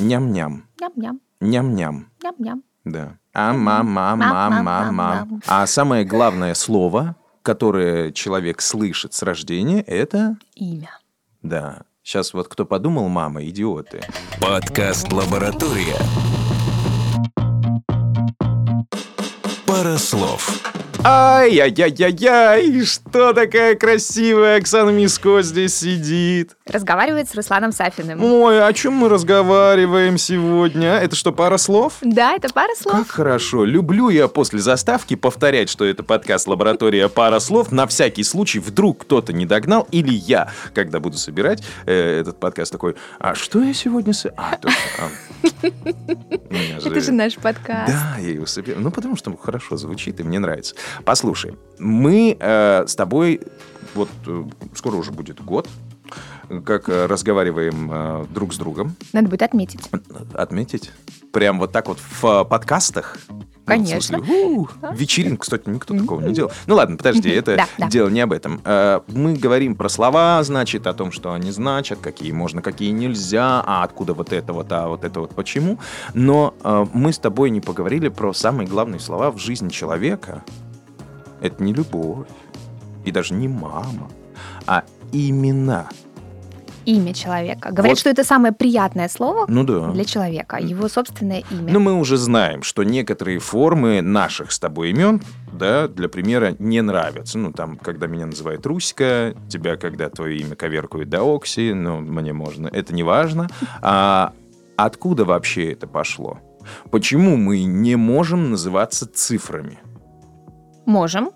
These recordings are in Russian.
Ням-ням. Ням-ням. Ням-ням. Ням-ням. Да. А мама мама мама А самое главное слово, которое человек слышит с рождения, это... Имя. Да. Сейчас вот кто подумал, мама, идиоты. Подкаст «Лаборатория». Пара слов. Ай-яй-яй-яй, что такая красивая Оксана Миско здесь сидит. Разговаривает с Русланом Сафиным. Ой, о чем мы разговариваем сегодня? Это что, пара слов? Да, это пара слов. Как хорошо. Люблю я после заставки повторять, что это подкаст «Лаборатория пара слов». На всякий случай, вдруг кто-то не догнал, или я, когда буду собирать э, этот подкаст, такой, а что я сегодня... С... А, точно. а. Это же наш подкаст. Да, я его собираю. Ну, потому что хорошо звучит, и мне нравится. Послушай, мы э, с тобой, вот э, скоро уже будет год, как э, разговариваем э, друг с другом. Надо будет отметить. Отметить? Прям вот так вот в э, подкастах? Ну, Конечно. смысле, «У, вечеринку, кстати, никто такого не делал. Ну ладно, подожди, это Да, да. дело не об этом. Э, Мы говорим про слова, значит, о том, что они значат, какие можно, какие нельзя, а откуда вот это вот, а вот это вот почему. Но э, мы с тобой не поговорили про самые главные слова в жизни человека. Это не любовь и даже не мама, а имена. Имя человека. Говорят, Вот. что это самое приятное слово Ну да. для человека. Его собственное имя. Ну, мы уже знаем, что некоторые формы наших с тобой имен, да, для примера, не нравятся. Ну, там, когда меня называют Руська, тебя, когда твое имя коверкует до Окси, ну, мне можно, это не важно. А откуда вообще это пошло? Почему мы не можем называться цифрами? Можем.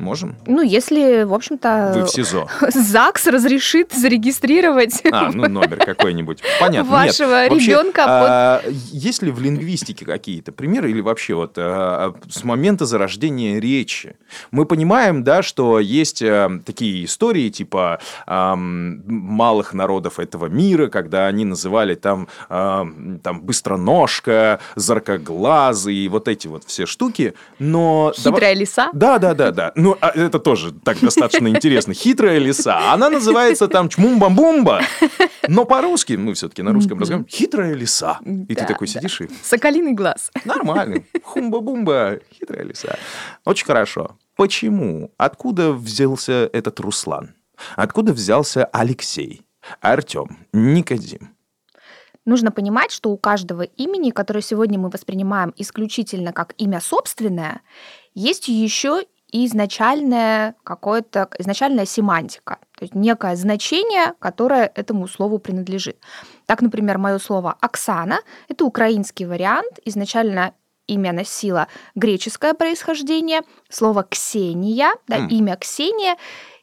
Можем? Ну, если, в общем-то, Вы в СИЗО. ЗАГС разрешит зарегистрировать А, ну номер какой-нибудь. Понятно. вашего Нет, вообще, ребенка под... а, Есть ли в лингвистике какие-то примеры или вообще вот а, с момента зарождения речи? Мы понимаем, да, что есть а, такие истории типа ам, малых народов этого мира, когда они называли там, ам, там быстроножка, заркоглазый и вот эти вот все штуки, но... Хитрая лиса. Да, да, да, да. Ну, а это тоже так достаточно интересно. Хитрая лиса. Она называется там чмумба-бумба. Но по-русски, мы все-таки на русском разговариваем, хитрая лиса. И ты такой сидишь и Соколиный глаз. нормально. Хумба-бумба, хитрая лиса. Очень хорошо. Почему? Откуда взялся этот Руслан? Откуда взялся Алексей, Артем, Никодим? Нужно понимать, что у каждого имени, которое сегодня мы воспринимаем исключительно как имя собственное, есть еще и изначальная какое-то изначальная семантика, то есть некое значение, которое этому слову принадлежит. Так, например, мое слово Оксана это украинский вариант. Изначально имя носило греческое происхождение. Слово Ксения, да, М. имя Ксения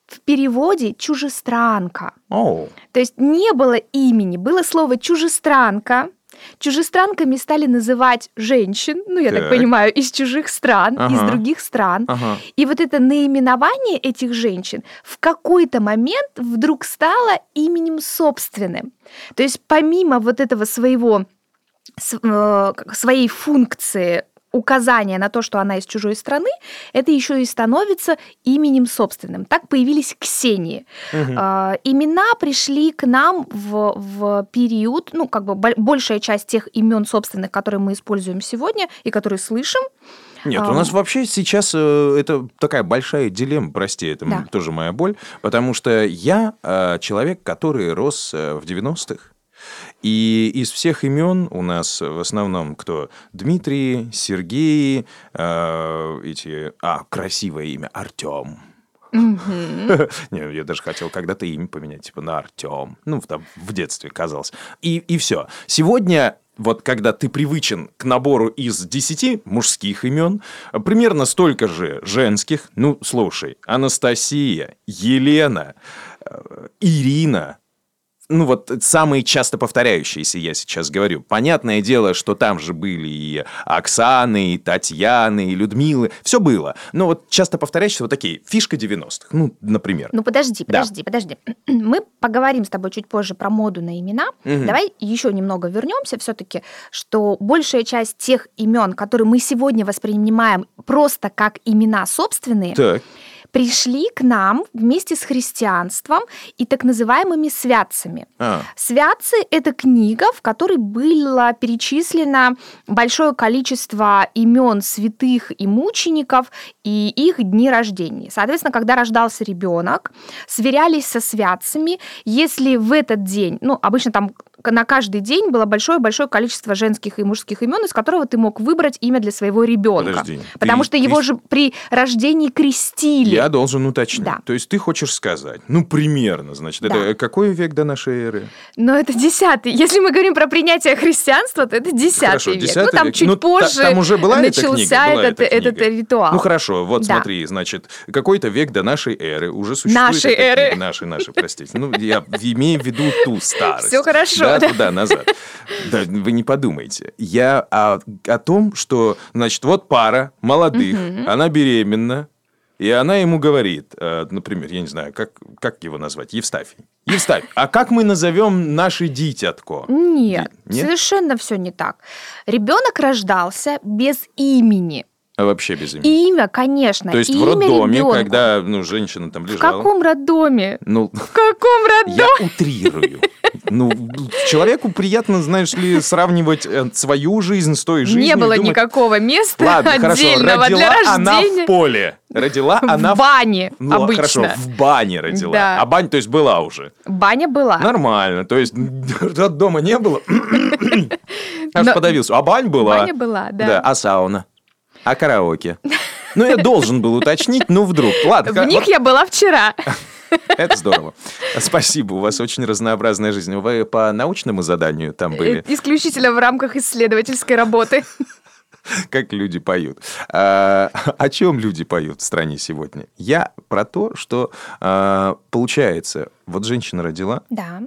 в переводе чужестранка. О, То есть не было имени, было слово чужестранка. Чужестранками стали называть женщин, ну, я так, Так. понимаю, из чужих стран, из Ага. других стран. ага. И вот это наименование этих женщин в какой-то момент вдруг стало именем собственным. То есть помимо вот этого своего, э, своей функции указания на то, что она из чужой страны, это еще и становится именем собственным. Так появились Ксении. Мгм. А, Имена пришли к нам в, в период, ну, как бы бол- большая часть тех имен собственных, которые мы используем сегодня и которые слышим, Нет, у нас вообще сейчас э, это такая большая дилемма, прости, это Да. тоже моя боль, потому что я э, человек, который рос э, в 90-х, и из всех имен у нас в основном кто? Дмитрий, Сергей, э, эти... А, красивое имя, Артем. Не, я даже хотел когда-то имя поменять, типа на Артем. Ну, там, в детстве казалось. И, и все. Сегодня вот когда ты привычен к набору из 10 мужских имен, примерно столько же женских. Ну, слушай, Анастасия, Елена, э, Ирина, ну вот самые часто повторяющиеся я сейчас говорю. Понятное дело, что там же были и Оксаны, и Татьяны, и Людмилы. Все было. Но вот часто повторяющиеся вот такие. Фишка 90-х. Ну, например. Ну подожди, Да. подожди, подожди. Мы поговорим с тобой чуть позже про моду на имена. Мгм. Давай еще немного вернемся все-таки, что большая часть тех имен, которые мы сегодня воспринимаем просто как имена собственные, Так. Пришли к нам вместе с христианством и так называемыми святцами. А, Святцы – это книга, в которой было перечислено большое количество имен святых и мучеников и их дни рождения. Соответственно, когда рождался ребенок, сверялись со святцами. Если в этот день, ну, обычно там на каждый день было большое-большое количество женских и мужских имен, из которого ты мог выбрать имя для своего ребенка. Подожди, Потому ты что его же при рождении крестили. я должен уточнить. Да. То есть ты хочешь сказать, ну, примерно, значит, Да. это какой век до нашей эры? Но это десятый. Если мы говорим про принятие христианства, то это десятый Хорошо, век. 10 ну, там век. чуть Ну, позже там уже была эта начался книга, была этот, эта книга. этот ритуал. Ну хорошо, вот Да. смотри, значит, какой-то век до нашей эры уже существует. Нашей эта эры. книга. Нашей, нашей, простите. Ну, я имею в виду ту старость. Всё хорошо, Да, да. туда, назад. Да, вы не подумайте. Я о, о том, что, значит, вот пара молодых, она беременна, и она ему говорит, э, например, я не знаю, как, как его назвать, Евстафий. Евстафий, а как мы назовем наши дитятко? Нет, Нет? совершенно все не так. Ребенок рождался без имени. А вообще без имени. Имя, конечно, То есть имя в роддоме, ребёнку. когда ну, женщина там В лежала. каком роддоме? Ну, В каком роддоме? я утрирую. Ну, человеку приятно, знаешь ли, сравнивать э, свою жизнь с той жизнью. Не было думать, никакого места Ладно, хорошо, отдельного родила для она рождения. в поле. Родила она в бане Ну, а обычно. хорошо, в бане родила. Да. А бань, то есть, была уже. Баня была. Нормально. То есть, дома не было. Аж Но- подавился. А бань была. Баня была, да. Да, а сауна? А караоке? Ну, я должен был уточнить, ну, вдруг. Ладно, В них вот я была вчера. это здорово. Спасибо, у вас очень разнообразная жизнь. Вы по научному заданию там были? Исключительно в рамках исследовательской работы. как люди поют. А, о чем люди поют в стране сегодня? Я про то, что а, получается, вот женщина родила, Да.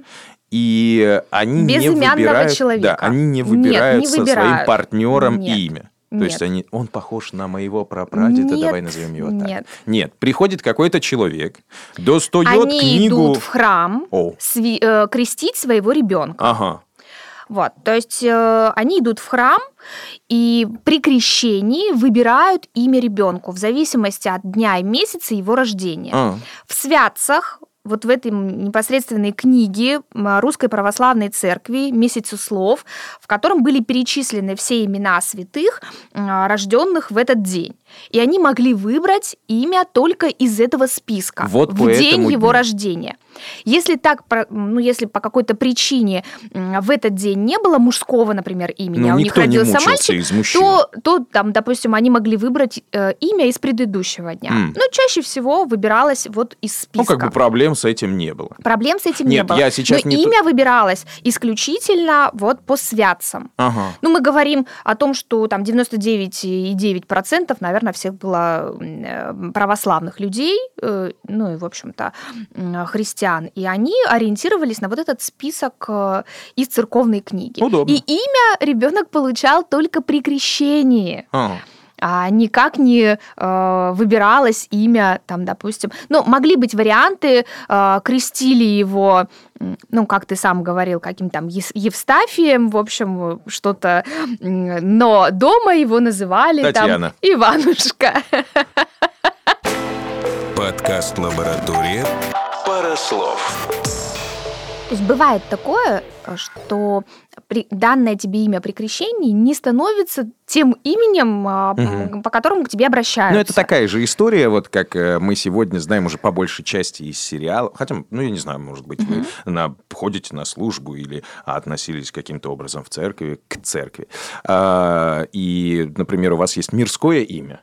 и они не выбирают, человека. да, они не Нет, выбирают не со своим выбирают. партнером Нет. имя. То Нет. есть они, он похож на моего прапрадеда, Нет, давай назовем его так. нет. Нет, приходит какой-то человек, достает Они книгу. идут в храм О. сви- э, крестить своего ребенка. Ага. Вот, то есть э, они идут в храм и при крещении выбирают имя ребенку в зависимости от дня и месяца его рождения. А. В святцах вот в этой непосредственной книге Русской Православной Церкви «Месяцу слов», в котором были перечислены все имена святых, рожденных в этот день. И они могли выбрать имя только из этого списка Вот в день его дню. рождения. Если так, ну, если по какой-то причине в этот день не было мужского, например, имени, Ну, а у них не родился мальчик, то, то там, допустим, они могли выбрать э, имя из предыдущего дня. М. Но чаще всего выбиралось вот из списка. Ну, как бы проблем с этим не было. Проблем с этим не Нет, было. я сейчас Но не имя выбиралось исключительно вот по святцам. Ага. Ну, мы говорим о том, что там 99,9%, наверное, всех было э, православных людей, э, ну и, в общем-то, м, христиан. И они ориентировались на вот этот список э, из церковной книги. Удобно. И имя ребенок получал только при крещении А. а никак не э, выбиралось имя, там, допустим. Ну, могли быть варианты, э, крестили его, ну, как ты сам говорил, каким там Евстафием, в общем, что-то, но дома его называли Татьяна. там Иванушка. Подкаст «Лаборатория». Пара слов. То есть бывает такое, что при, данное тебе имя при крещении не становится тем именем, а, Мгм. по которому к тебе обращаются. Ну, это такая же история, вот как э, мы сегодня знаем уже по большей части из сериала. Хотя, ну, я не знаю, может быть, вы на, ходите на службу или относились каким-то образом в церкви, к церкви. А, и, например, у вас есть мирское имя.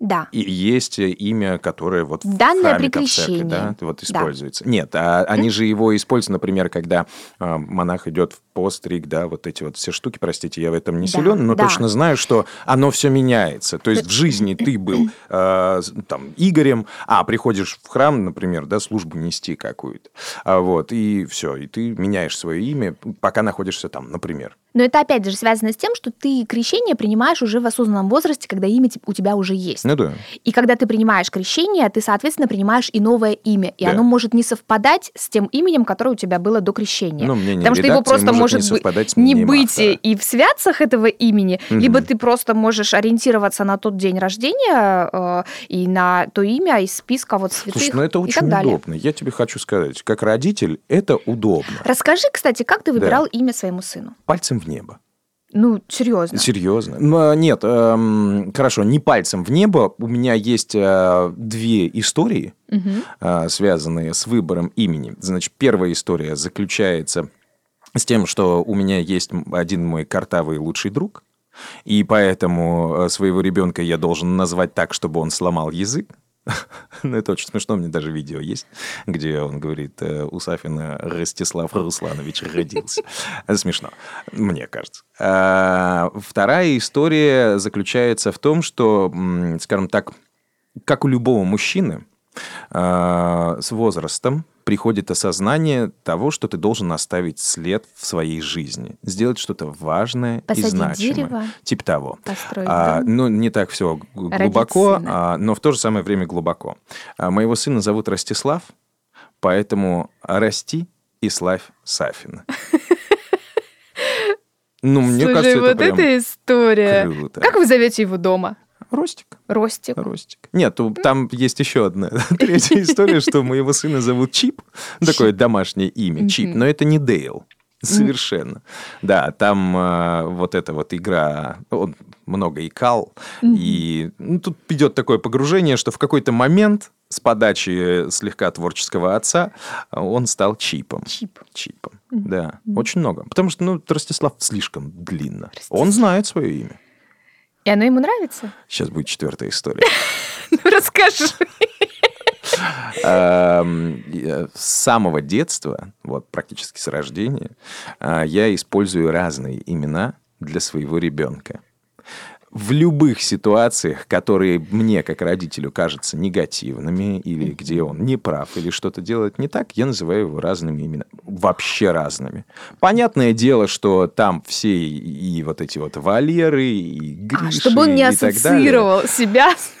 Да. И есть э, имя, которое вот в Данное храме, при там, в церкви, да, вот Да. используется. Нет, а они же его используют, например, когда а, монах идет в постриг, да, вот эти вот все штуки, простите, я в этом не Да, силен, но да. точно знаю, что оно все меняется. То есть в жизни ты был с- там Игорем, а приходишь в храм, например, да, службу нести какую-то, а вот и все, и ты меняешь свое имя, пока находишься там, например. Но это опять же связано с тем, что ты крещение принимаешь уже в осознанном возрасте, когда имя у тебя уже есть. Ну да. И когда ты принимаешь крещение, ты, соответственно, принимаешь и новое имя. И Да. оно может не совпадать с тем именем, которое у тебя было до крещения. Ну, мнение Потому что его просто может может не быть совпадать не быть автора. и в святцах этого имени, Мгм. либо ты просто можешь ориентироваться на тот день рождения э, и на то имя из списка вот святых Слушай, ну это очень удобно. Я тебе хочу сказать, как родитель, это удобно. Расскажи, кстати, как ты Да. выбирал имя своему сыну? Пальцем в небо. Ну, серьезно. Серьезно? Ну, а, нет, эм, хорошо, не пальцем в небо. У меня есть э, две истории, Мгм. э, связанные с выбором имени. Значит, первая история заключается с тем, что у меня есть один мой картавый лучший друг, и поэтому э, своего ребенка я должен назвать так, чтобы он сломал язык. Ну, это очень смешно, у меня даже видео есть, где он говорит, э, у Сафина Ростислав Русланович родился. Смешно, мне кажется. А, Вторая история заключается в том, что, скажем так, как у любого мужчины, а, с возрастом приходит осознание того, что ты должен оставить след в своей жизни, сделать что-то важное и Посадить значимое. дерево, Типа того. построить А, дом. ну, не так все глубоко, а, но в то же самое время глубоко. А, моего сына зовут Ростислав, поэтому расти и славь Сафина. Ну, мне Слушай, кажется, вот это прям эта история. круто. Как вы зовете его дома? Ростик. Ростик. Ростик. Нет, там есть еще одна третья история, что моего сына зовут Чип. Такое домашнее имя, Чип. Но это не Дейл. Совершенно. Да, там э, вот эта вот игра, он много икал, и ну, тут идет такое погружение, что в какой-то момент с подачи слегка творческого отца э, он стал Чипом. Чип. Чипом, да, очень много. Потому что, ну, Ростислав слишком длинно. Он Ростислав. знает свое имя. И оно ему нравится? Сейчас будет четвертая история. Ну, расскажи. Эм, С самого детства, вот практически с рождения, а, я использую разные имена для своего ребенка. В любых ситуациях, которые мне, как родителю, кажутся негативными, или где он не прав, или что-то делает не так, я называю его разными именами. Вообще разными. Понятное дело, что там все и, вот эти вот Валеры, и Гриши, А, чтобы он не ассоциировал себя с...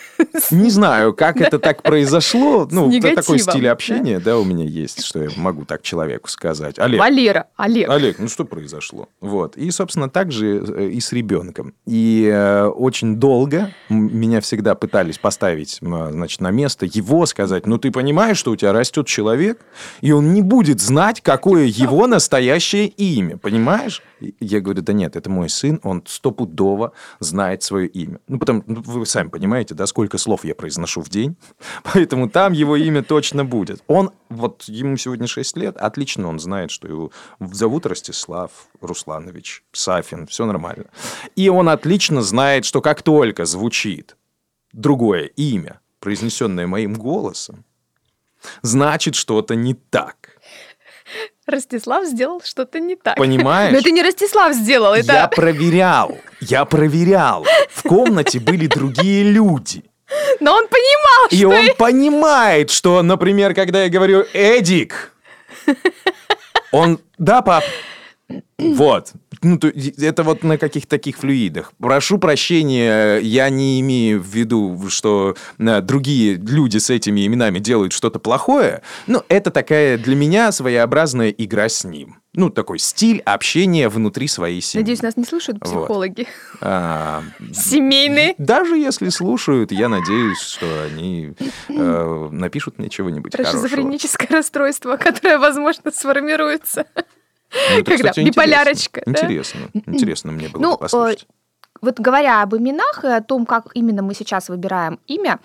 Не знаю, как это так произошло. Ну, такой стиль общения, да, у меня есть, что я могу так человеку сказать. Олег, Валера, Олег. Олег, ну что произошло? Вот. И, собственно, так же э, и с ребенком. И э, очень долго меня всегда пытались поставить, значит, на место его, сказать, ну ты понимаешь, что у тебя растет человек, и он не будет знать, какое его настоящее имя, понимаешь? Я говорю, да нет, это мой сын, он стопудово знает свое имя. Ну, потому, ну, вы сами понимаете, да, сколько слов я произношу в день, поэтому там его имя точно будет. Он, вот ему сегодня 6 лет, отлично он знает, что его зовут Ростислав Русланович Сафин, все нормально. И он отлично знает, что как только звучит другое имя, произнесенное моим голосом, значит что-то не так. Ростислав сделал что-то не так. Понимаешь? Но это не Ростислав сделал, это... Я проверял, я проверял. В комнате были другие люди. Но он понимал, И что... он понимает, что, например, когда я говорю «Эдик», он «Да, пап». Вот. Ну, то, это вот на каких-то таких флюидах. Прошу прощения, я не имею в виду, что э, другие люди с этими именами делают что-то плохое. Но это такая для меня своеобразная игра с ним. Ну, такой стиль общения внутри своей семьи. Надеюсь, нас не слушают Вот. психологи. А, Семейные. даже если слушают, я надеюсь, что они э, напишут мне чего-нибудь хорошего. Шизофреническое расстройство, которое, возможно, сформируется. Ну, это, когда кстати, биполярочка, да? Интересно. Интересно, интересно мне было Ну, бы послушать. Вот говоря об именах и о том, как именно мы сейчас выбираем имя,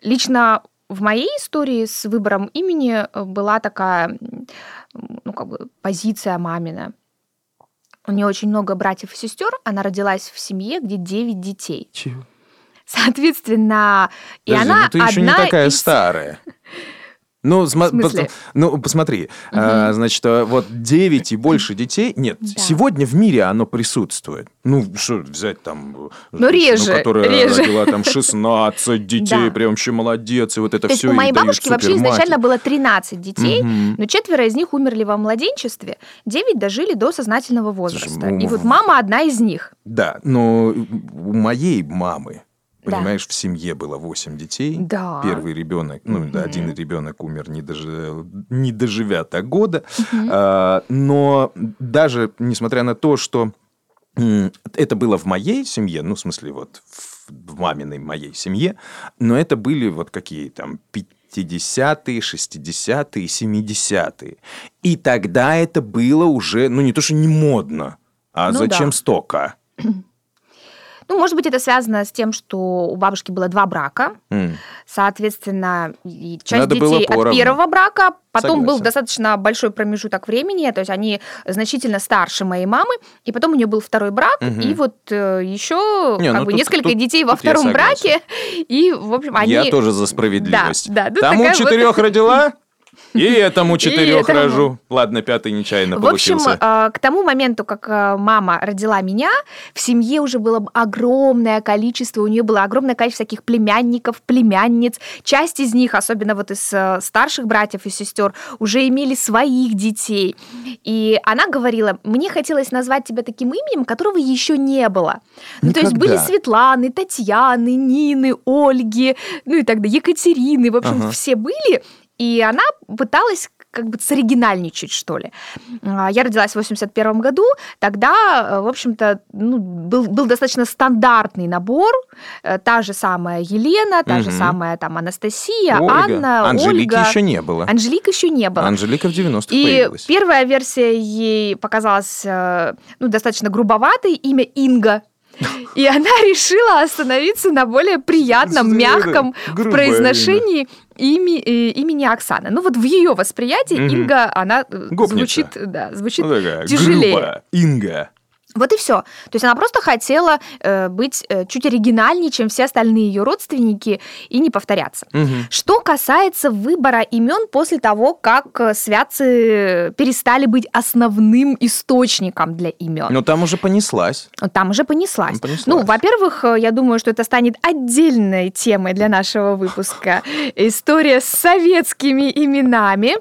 лично в моей истории с выбором имени э, была такая, ну, как бы позиция мамина. У нее очень много братьев и сестер. Она родилась в семье, где 9 детей. Чего? Соответственно, и Подожди, она ну ты еще не одна такая из- старая. Ну, ну, посмотри, а, значит, а, вот 9 и больше детей, нет, Да. сегодня в мире оно присутствует. Ну, что взять там... Ну, женщину, реже, которая реже. родила там 16 детей, Да. прям вообще молодец, и вот это То есть все у моей бабушки вообще изначально было 13 детей, но четверо из них умерли во младенчестве, 9 дожили до сознательного возраста. ну, И вот мама одна из них. Да, но у моей мамы Да. Понимаешь, в семье было 8 детей. Да. Первый ребенок, ну, Мгм. один ребенок умер, не, дожи- не доживя до года. А, но даже несмотря на то, что это было в моей семье, ну, в смысле, вот в, в маминой моей семье, но это были вот какие там 50-е, 60-е, 70-е. И тогда это было уже, ну, не то, что не модно, а Ну зачем да. столько? Ну, может быть, это связано с тем, что у бабушки было два брака. М. Соответственно, часть Надо детей от первого брака, потом был Согласен. достаточно большой промежуток времени, то есть они значительно старше моей мамы, и потом у нее был второй брак, Мгм. и вот еще Не, ну бы тут- несколько тут- детей во втором браке, и, в общем, они... Я тоже за справедливость. Да, да, тут Тому такая вот- четырех родила, и этому четырех этому. рожу. Ладно, пятый нечаянно В общем, получился. э, к тому моменту, как э, мама родила меня, в семье уже было огромное количество, у нее было огромное количество всяких племянников, племянниц. Часть из них, особенно вот из э, старших братьев и сестер, уже имели своих детей. И она говорила, мне хотелось назвать тебя таким именем, которого еще не было. Ну, то есть были. Светланы, Татьяны, Нины, Ольги, ну и так далее, Екатерины, в общем, Ага. все были. И она пыталась как бы соригинальничать, что ли. А, Я родилась в 81 году, тогда, э, в общем-то, ну, был, был достаточно стандартный набор, Э, та же самая Елена, та же Мгм. самая там Анастасия, Ольга. Анна, Анжелики Ольга. еще не было. Анжелик еще не было. Анжелика в 90-х И появилась. первая версия ей показалась э, ну, достаточно грубоватой, имя Инга. И она решила остановиться на более приятном, мягком в произношении ими, э, имени Оксана. Ну вот в ее восприятии. Инга, она э, звучит, да, звучит тяжелее. Инга. Вот и все. То есть она просто хотела э, быть э, чуть оригинальнее, чем все остальные ее родственники, и не повторяться. Мгм. Что касается выбора имен после того, как э, святцы перестали быть основным источником для имен. Ну, там уже понеслась. Там уже понеслась. Там понеслась. Ну, во-первых, э, я думаю, что это станет отдельной темой для нашего выпуска. История с советскими именами,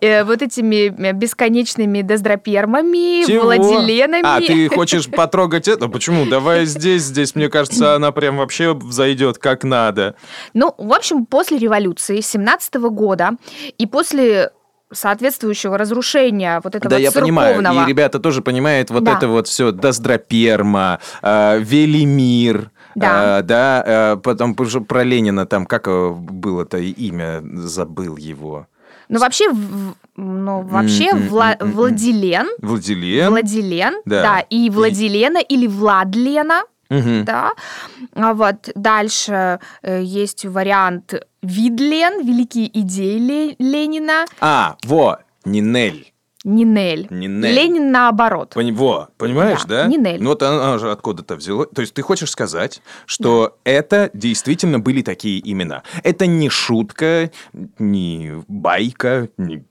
э, вот этими бесконечными дездропермами, Чего? владиленами. А, ты хочешь потрогать это? Почему? Давай здесь, здесь, мне кажется, она прям вообще зайдет как надо. Ну, в общем, после революции 17 года и после соответствующего разрушения вот этого да, я понимаю. И ребята тоже понимают вот Да. это вот все. Доздроперма, э, Велимир. Да. э, да, э, потом про Ленина там, как было-то имя, забыл его. Ну, вообще, в- ну, вообще м, Вла- м. Владилен, Владилен. Владилен, Да. да. и И- Владилена или Владлена, Мгм. да. А вот дальше э, есть вариант Видлен, великие идеи Ле- Ленина, А, во, Нинель. Нинель. Нинель. Ленин наоборот. Пони- Во, понимаешь, да? Да, Нинель. Ну вот она же откуда-то взяла. То есть ты хочешь сказать, что это действительно были такие имена. Это не шутка, не байка, не...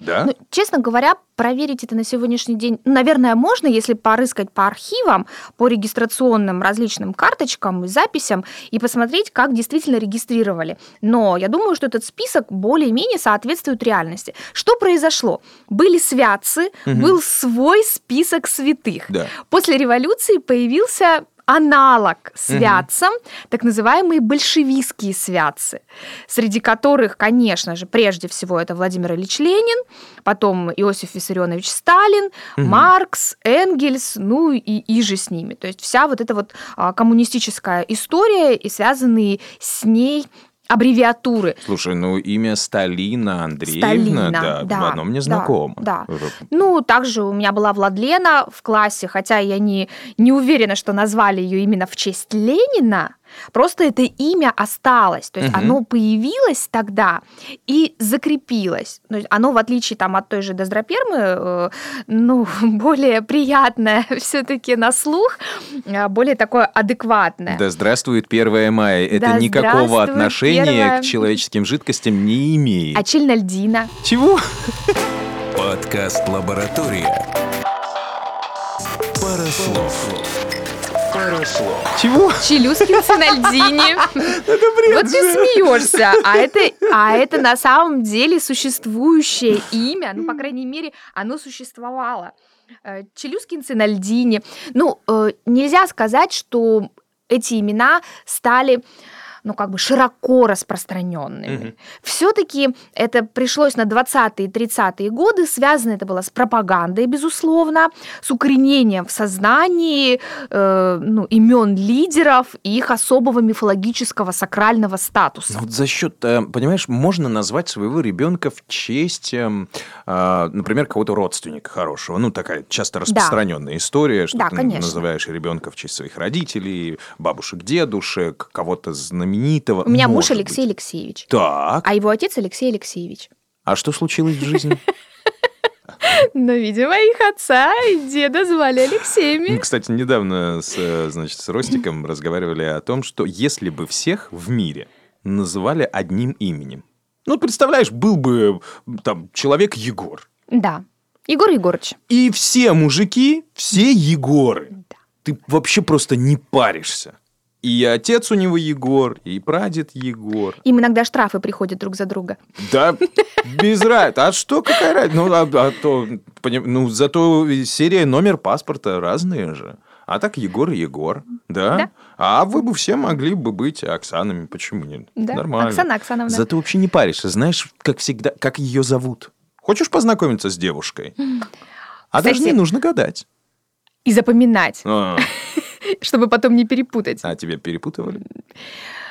Да? Ну, честно говоря, проверить это на сегодняшний день, ну, наверное, можно, если порыскать по архивам, по регистрационным различным карточкам и записям и посмотреть, как действительно регистрировали. Но я думаю, что этот список более-менее соответствует реальности. Что произошло? Были святцы, Мгм. был свой список святых. Да. После революции появился аналог святцам, так называемые большевистские святцы, среди которых, конечно же, прежде всего это Владимир Ильич Ленин, потом Иосиф Виссарионович Сталин, Мгм. Маркс, Энгельс, ну и, и же с ними. То есть вся вот эта вот а, коммунистическая история и связанные с ней аббревиатуры. Слушай, ну имя Сталина Андреевна, Сталина, да, да, оно мне да, знакомо. да. Ну, также у меня была Владлена в классе, хотя я не, не уверена, что назвали ее именно в честь Ленина. Просто это имя осталось. То есть Мгм. оно появилось тогда и закрепилось. То есть оно, в отличие там, от той же Доздропермы, э, ну, более приятное все-таки на слух, э, более такое адекватное. Да здравствует 1 мая. Это Да никакого отношения 1 к человеческим жидкостям не имеет. А Чильнальдина. Чего? Подкаст «Лаборатория». Парослов. Парослов. Чего? Челюскин Цинальдини. Вот ты смеешься, а это, а это на самом деле существующее имя, ну, по крайней мере, оно существовало. Э, Челюскин Цинальдини. Ну, э, нельзя сказать, что эти имена стали ну, как бы широко распространенными. Мгм. Все-таки это пришлось на 20-е и 30-е годы, связано это было с пропагандой, безусловно, с укоренением в сознании э, ну, имен лидеров и их особого мифологического сакрального статуса. Вот за счет, э, понимаешь, можно назвать своего ребенка в честь, эм, а, например, какого-то родственника хорошего. Ну, такая часто распространенная история, что Да, ты конечно. называешь ребенка в честь своих родителей, бабушек, дедушек, кого-то знаменитого. У меня муж Алексей быть. Алексеевич, Так, а его отец Алексей Алексеевич. а что случилось в жизни? Но, видимо, их отца и деда звали Мы, Алексеями. кстати, недавно с, э, значит, с Ростиком разговаривали о том, что если бы всех в мире называли одним именем, ну, представляешь, был бы там человек Егор, Да. Егор Егорович. и все мужики, все Егоры. Да. Ты вообще просто не паришься. И отец у него Егор, и прадед Егор. Им иногда штрафы приходят друг за друга. Да, без разницы. А что, какая разница? Ну, а, а то, поним- ну, зато серия, номер паспорта разные же. А так Егор и Егор, да? Да. А вы бы все могли бы быть Оксанами, почему нет? Да. Нормально. Оксана Оксановна. Зато вообще не паришься, знаешь, как всегда, как ее зовут. Хочешь познакомиться с девушкой? А даже Кстати- не нужно гадать. И запоминать, А, чтобы потом не перепутать. а тебя перепутывали?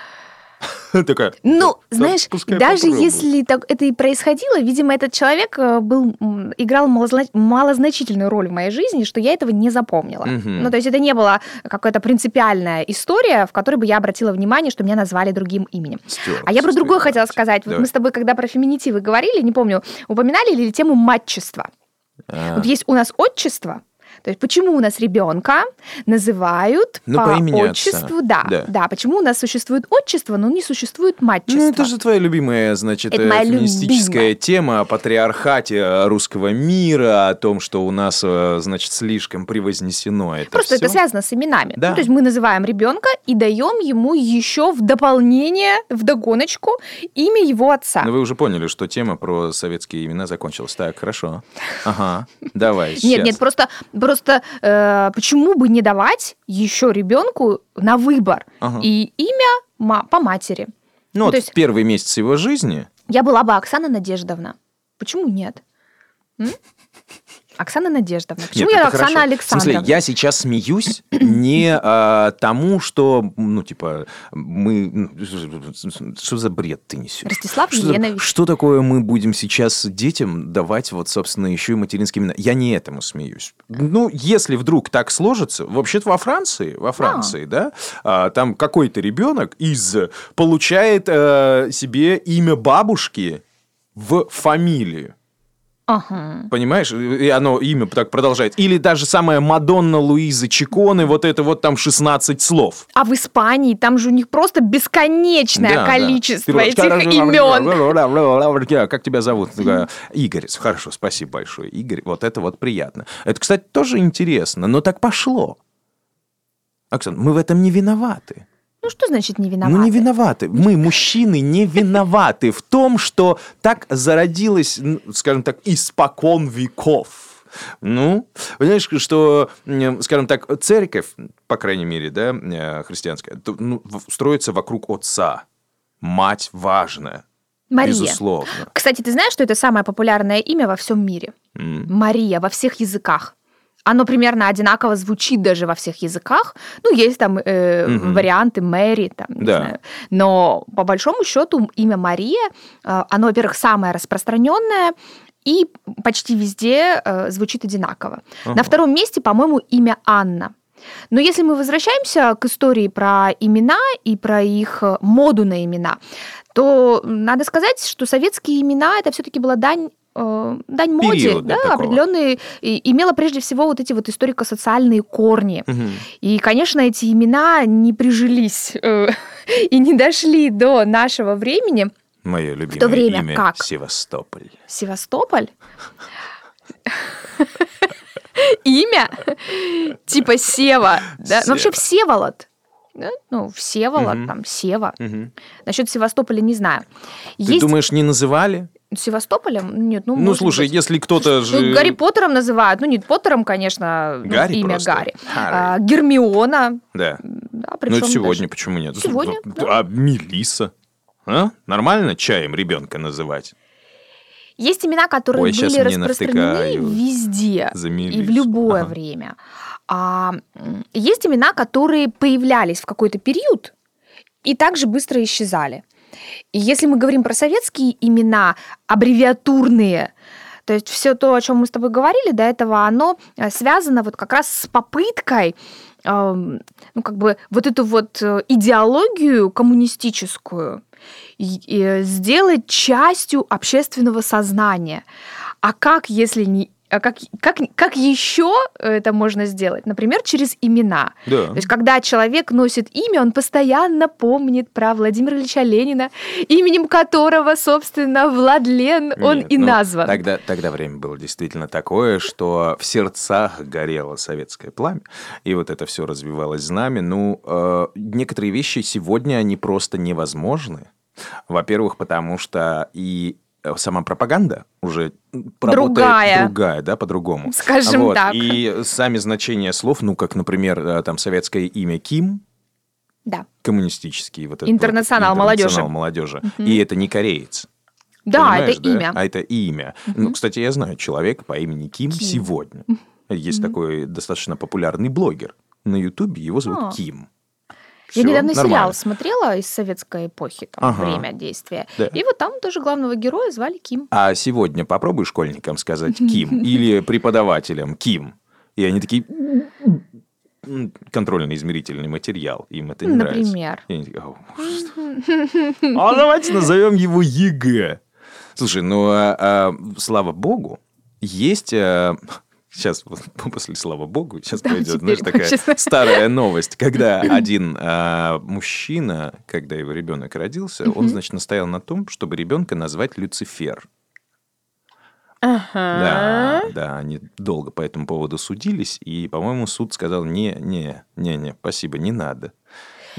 Такая. Ну, да, знаешь, даже попробует. если так это и происходило, видимо, этот человек э, был, играл малозна- малозначительную роль в моей жизни, что я этого не запомнила. Мгм. Ну, то есть это не была какая-то принципиальная история, в которой бы я обратила внимание, что меня назвали другим именем. Стёртся А я про другое хотела сказать. Вот Давай. мы с тобой, когда про феминитивы говорили, не помню, упоминали ли тему матчества. А. Вот есть у нас отчество, то есть почему у нас ребенка называют Ну, по, по имени отца. отчеству, да, Да. да, почему у нас существует отчество, но не существует матчество. Ну, это же твоя любимая, значит, Это феминистическая любимая. тема о патриархате э, русского мира, о том, что у нас, э, значит, слишком превознесено это Просто это всё. связано с именами. Да. Ну, то есть мы называем ребенка и даем ему еще в дополнение, в догоночку имя его отца. Ну, вы уже поняли, что тема про советские имена закончилась. Так, хорошо. Ага, давай, Нет, нет, просто, просто э, почему бы не давать еще ребенку на выбор Ага. и имя ма- по матери? Ну, ну, вот то есть- в первый месяц его жизни... Я была бы Оксана Надеждовна. Почему нет? М? Оксана Надеждовна. Почему Нет, я Оксана хорошо. В Александровна? смысле, я сейчас смеюсь не а, тому, что, ну, типа, мы... ну, Что за бред ты несешь? Ростислав Что, Еленович. что такое мы будем сейчас детям давать вот, собственно, еще и материнские имена? Я не этому смеюсь. Ну, если вдруг так сложится, вообще-то во Франции, во Франции, да, а, там какой-то ребенок из получает э, себе имя бабушки в фамилию. Ага. Понимаешь? И оно имя так продолжает. Или даже самая Мадонна Луиза Чиконе, вот это вот там 16 слов. А в Испании там же у них просто бесконечное Да, да. количество Ты этих имен. Как тебя зовут? Игорь. Хорошо, спасибо большое. Игорь, вот это вот приятно. Это, кстати, тоже интересно, но так пошло. Оксана, мы в этом не виноваты. Ну что значит не виноваты? Ну, не виноваты. Мы, мужчины, не виноваты в том, что так зародилось, скажем так, испокон веков. Ну, понимаешь, что, скажем так, церковь, по крайней мере, да, э, христианская, ну, строится вокруг отца. Мать важная, Мария. безусловно. Кстати, ты знаешь, что это самое популярное имя во всем мире? М. Мария во всех языках. Оно примерно одинаково звучит даже во всех языках. Ну, есть там э, Мгм. варианты Мэри, там, не Да. знаю. Но по большому счету имя Мария, э, оно, во-первых, самое распространенное и почти везде э, звучит одинаково. Ага. На втором месте, по-моему, имя Анна. Но если мы возвращаемся к истории про имена и про их э, моду на имена, то надо сказать, что советские имена это все-таки была дань дань моде, да, такого. определенные, и имела прежде всего вот эти вот историко-социальные корни. Мгм. И, конечно, эти имена не прижились э, и не дошли до нашего времени. Мое любимое то время имя как? Севастополь. Севастополь? Имя? Типа Сева. Ну, вообще. Всеволод. Да? Ну, Всеволод, Мгм. там, Сева. Мгм. Насчет Севастополя не знаю. Ты Есть думаешь, не называли? Севастополем? Нет, ну, Ну, слушай, быть. если кто-то же... Ну, Гарри Поттером называют. Ну, не Поттером, конечно, ну, Гарри имя просто. Гарри. А, Гермиона. Да. Да, Ну, это сегодня, даже- почему нет? Сегодня, А Мелиса? А? Нормально чаем ребенка называть? Есть имена, которые Ой, были распространены везде За и в любое Ага. время. А есть имена, которые появлялись в какой-то период и также быстро исчезали. И если мы говорим про советские имена, аббревиатурные, то есть все то, о чем мы с тобой говорили до этого, оно э, связано вот как раз с попыткой эм, ну, как бы вот эту вот э, идеологию коммунистическую и сделать частью общественного сознания. А как, если не... А как, как, как еще это можно сделать? Например, через имена. Да. То есть, когда человек носит имя, он постоянно помнит про Владимира Ильича Ленина, именем которого, собственно, Владлен он Нет, и ну, назван. Тогда, тогда время было действительно такое, что в сердцах горело советское пламя, и вот это все развивалось знамя. Ну, э, некоторые вещи сегодня, они просто невозможны. Во-первых, потому что и э, сама пропаганда уже работает Другая. другая, да, по-другому. Скажем Вот, так. И сами значения слов, ну, как, например, э, там советское имя Ким, Да. коммунистический вот Интернационал вот, молодежи. интернационал молодежи. И это не кореец. Да, это имя. А это имя. Ну, кстати, я знаю человека по имени Ким, Ким. сегодня. Есть такой достаточно популярный блогер. На Ютубе его зовут А. Ким. Я Всё недавно нормально. сериал смотрела из советской эпохи, там, Ага. время действия. Да. И вот там тоже главного героя звали Ким. А сегодня попробуй школьникам сказать Ким или преподавателям Ким. И они такие... «М, Контрольно-измерительный материал. Им это не нравится. Например. «О, ужас». А давайте назовем его ЕГЭ. Слушай, ну, а, а, слава богу, есть... сейчас, после слава богу, сейчас Да, пойдет, знаешь, так, такая честно. старая новость, когда один а, мужчина, когда его ребенок родился, он, значит, настоял на том, чтобы ребенка назвать Люцифер. Да, да, они долго по этому поводу судились, и, по-моему, суд сказал, не, не, не, не, спасибо, не надо,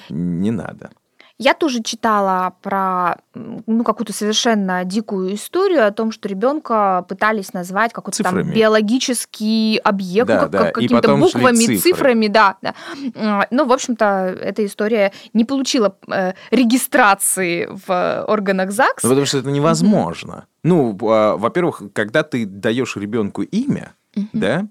не надо. Я тоже читала про ну, какую-то совершенно дикую историю о том, что ребенка пытались назвать какой-то там биологический объект, Да, ну, как- да, как и какими-то буквами, цифры. цифрами, да, да. М, Ну, в общем-то, эта история не получила э, регистрации в органах ЗАГС. Ну, потому что это невозможно. Ну, а, во-первых, когда ты даешь ребенку имя, да,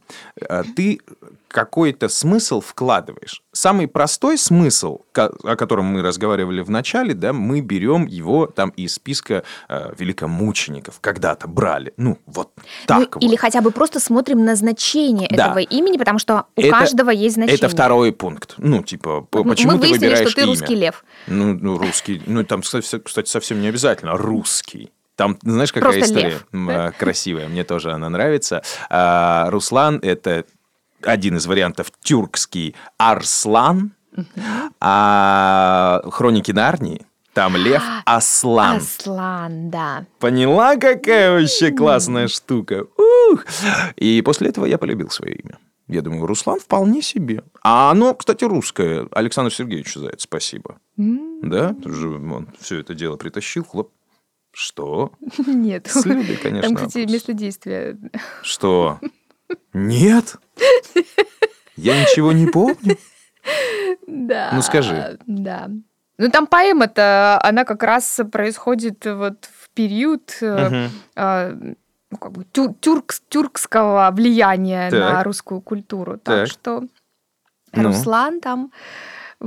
а, ты какой-то смысл вкладываешь. Самый простой смысл, о котором мы разговаривали в начале, да, мы берем его там из списка а, великомучеников. Когда-то брали. Ну, вот так Ну, вот. Или хотя бы просто смотрим на значение Да. этого имени, потому что у Это- каждого есть значение. Это второй пункт. Ну, типа, Вот почему мы ты выяснили, выбираешь что ты имя? русский лев. Ну, ну, русский. Ну, там, кстати, совсем не обязательно русский. Там, знаешь, какая Просто история лев, а, красивая, мне тоже она нравится. А, Руслан – это один из вариантов тюркский Арслан, а Хроники Нарнии там лев Аслан. Аслан, да. Поняла, какая вообще классная штука? Ух! И после этого я полюбил свое имя. Я думаю, Руслан вполне себе. А оно, кстати, русское. Александр Сергеевич за это спасибо. Да? Он все это дело притащил. Хлоп. Что? Нет. С Людой, конечно. Там, кстати, место действия. Что? Нет? Я ничего не помню. Да. Ну, скажи. Да. Ну, там поэма-то, она как раз происходит вот в период э, Мгм. э, ну, как бы тюр- тюркс- тюркского влияния Так. на русскую культуру. Так, Так. что Ну. Руслан там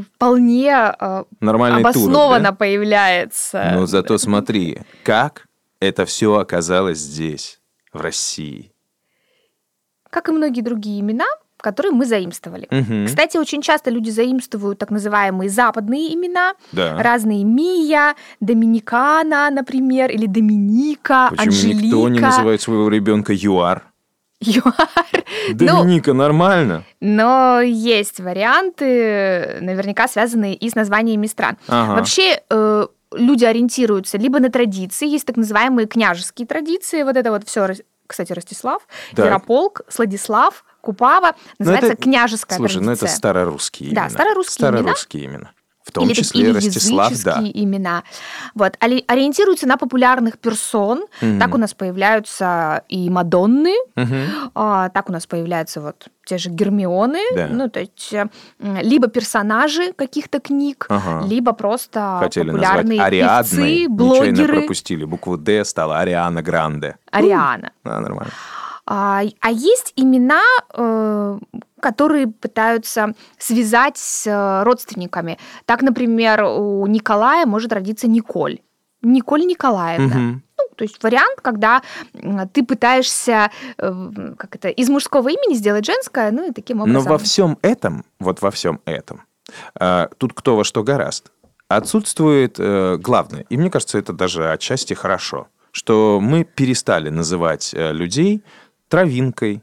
вполне э, Нормальный обоснованно турок, да? появляется. Но зато смотри, как это все оказалось здесь, в России. Как и многие другие имена, которые мы заимствовали. Мгм. Кстати, очень часто люди заимствуют так называемые западные имена, Да. разные Мия, Доминикана, например, или Доминика, Почему Анжелика. никто не называет своего ребенка ЮАР? ЮАР. Ну, Доминика нормально. но есть варианты, наверняка связанные и с названиями стран. Ага. Вообще э, люди ориентируются либо на традиции, есть так называемые княжеские традиции, вот это вот все, кстати, Ростислав, Так. Ярополк, Сладислав, Купава, Ну, называется это- княжеская Слушай, ну это традиция. старорусские Да, имена. старорусские имена. Старорусские имена. В том или, числе или Ростислав, да. имена. Вот, ори- ориентируются на популярных персон. Мгм. Так у нас появляются и Мадонны, Мгм. а, так у нас появляются вот те же Гермионы, Да. ну, то есть э, либо персонажи каких-то книг, Ага. либо просто Хотели популярные Ариадной, певцы, нечаянно блогеры. пропустили букву «Д», стала Ариана Гранде. Ариана. А, нормально. А, а есть имена, э, которые пытаются связать с э, родственниками. Так, например, у Николая может родиться Николь. Николь Николаевна. Мгм. Ну, то есть вариант, когда ты пытаешься э, как это, из мужского имени сделать женское, ну и таким Но образом. во всем этом, вот во всем этом, а, тут кто во что гораст, отсутствует главное. И мне кажется, это даже отчасти хорошо, что мы перестали называть людей травинкой,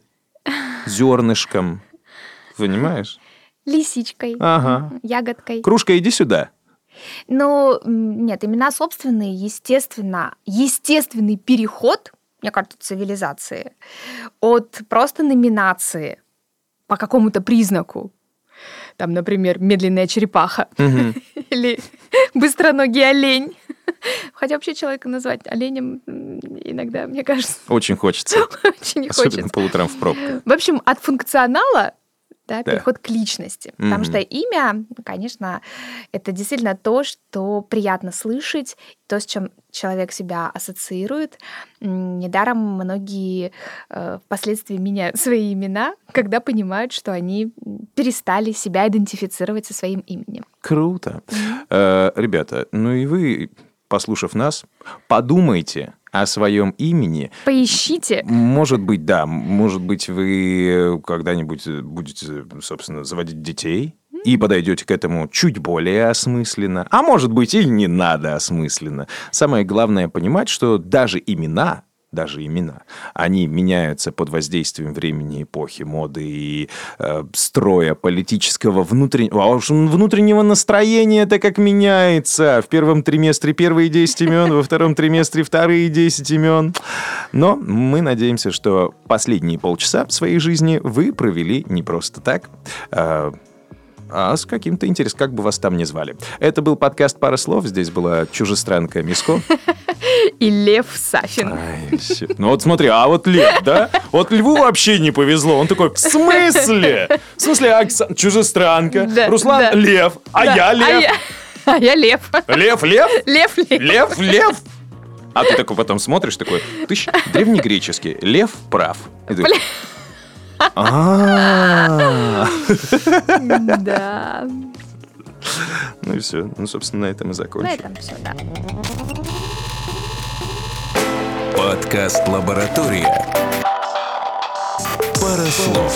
зернышком. Понимаешь? Лисичкой, Ага. ягодкой. Кружка, иди сюда. Ну, нет, имена собственные, естественно, естественный переход, мне кажется, цивилизации от просто номинации по какому-то признаку. Там, например, медленная черепаха Мгм. или быстроногий олень. Хотя вообще человека назвать оленем иногда, мне кажется, Очень хочется. очень Особенно хочется. по утрам в пробках. В общем, от функционала да, Да. переход к личности. Потому Мгм. что имя, конечно, это действительно то, что приятно слышать, то, с чем человек себя ассоциирует. Недаром многие э, впоследствии меняют свои имена, когда понимают, что они перестали себя идентифицировать со своим именем. Круто. Э, Ребята, ну и вы, послушав нас, подумайте о своем имени. Поищите. Может быть, да, может быть, вы когда-нибудь будете, собственно, заводить детей и подойдете к этому чуть более осмысленно. А может быть, и не надо осмысленно. Самое главное понимать, что даже имена, даже имена, они меняются под воздействием времени, эпохи, моды и э, строя политического внутреннего... А уж внутреннего настроения-то как меняется. В первом триместре первые 10 имен, во втором триместре вторые 10 имен. Но мы надеемся, что последние полчаса своей жизни вы провели не просто так, а, а с каким-то интересом, как бы вас там ни звали. Это был подкаст «Пара слов». Здесь была чужестранка Миско. И Лев Сафин. Ай. Ну вот смотри, а вот Лев, да? Вот Льву вообще не повезло. Он такой, в смысле? В смысле, Оксан... чужестранка, Да, Руслан да. Лев, а Да, я Лев. я- А я Лев. Лев, Лев, Лев, Лев. Лев, Лев. А ты такой потом смотришь, такой, тыщ, древнегреческий, Лев прав. И ты- А, Да. Ну и все. Ну, собственно, на этом и На закончим. этом все, да. Подкаст «Лаборатория». Пара слов.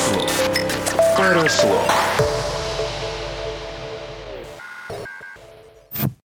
Пара слов.